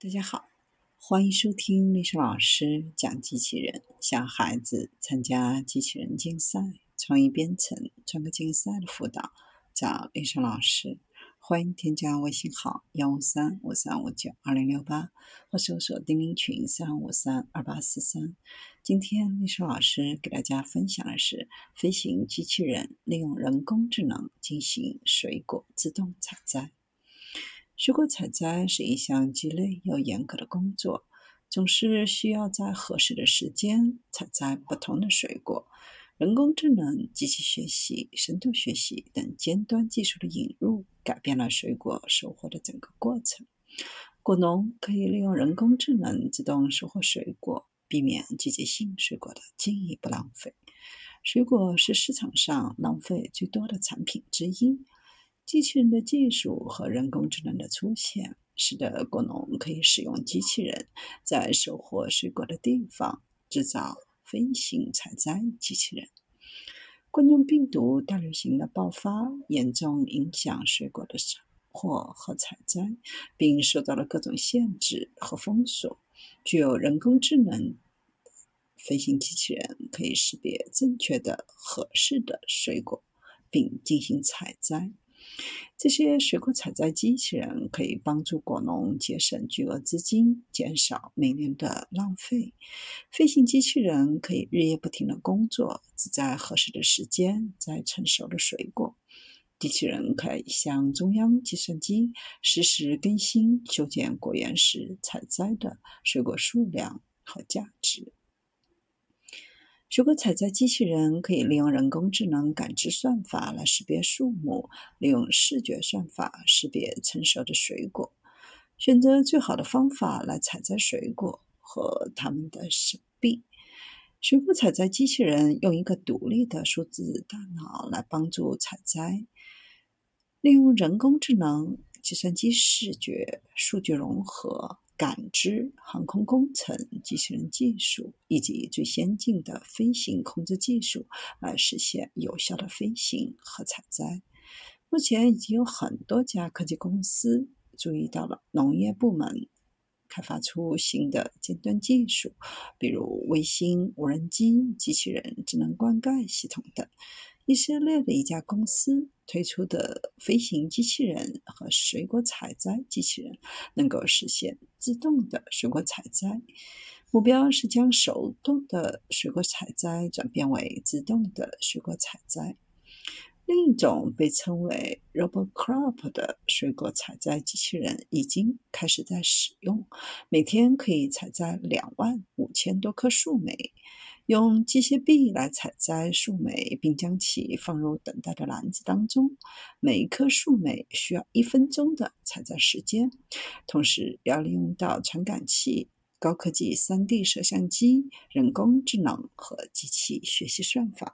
大家好，欢迎收听历史老师讲机器人，小孩子参加机器人竞赛、创意编程、创客竞赛的辅导，找历史老师。欢迎添加微信号幺五三五三五九二零六八，或搜索钉钉群三五三二八四三。今天历史老师给大家分享的是飞行机器人利用人工智能进行水果自动采摘。水果采摘是一项既累又严格的工作，总是需要在合适的时间采摘不同的水果。人工智能、机器学习、深度学习等尖端技术的引入，改变了水果收获的整个过程。果农可以利用人工智能自动收获水果，避免季节性水果的进一步浪费。水果是市场上浪费最多的产品之一。机器人的技术和人工智能的出现，使得果农可以使用机器人在收获水果的地方制造飞行采摘机器人。冠状病毒大流行的爆发严重影响水果的收获和采摘，并受到了各种限制和封锁。具有人工智能飞行机器人可以识别正确的、合适的水果，并进行采摘。这些水果采摘机器人可以帮助果农节省巨额资金，减少每年的浪费。飞行机器人可以日夜不停的工作，只在合适的时间摘成熟的水果。机器人可以向中央计算机实时更新修剪果园时采摘的水果数量和价值。水果采摘机器人可以利用人工智能感知算法来识别树木，利用视觉算法识别成熟的水果，选择最好的方法来采摘水果和它们的手臂。水果采摘机器人用一个独立的数字大脑来帮助采摘，利用人工智能、计算机视觉、数据融合。感知、航空工程、机器人技术以及最先进的飞行控制技术，来实现有效的飞行和采摘。目前已经有很多家科技公司注意到了农业部门，开发出新的尖端技术，比如卫星、无人机、机器人、智能灌溉系统等。以色列的一家公司推出的飞行机器人和水果采摘机器人，能够实现自动的水果采摘。目标是将手动的水果采摘转变为自动的水果采摘。另一种被称为 RoboCrop 的水果采摘机器人已经开始在使用，每天可以采摘两万五千多棵树莓。用机械臂来采摘树莓，并将其放入等待的篮子当中。每一棵树莓需要一分钟的采摘时间，同时要利用到传感器、高科技 3D 摄像机、人工智能和机器学习算法。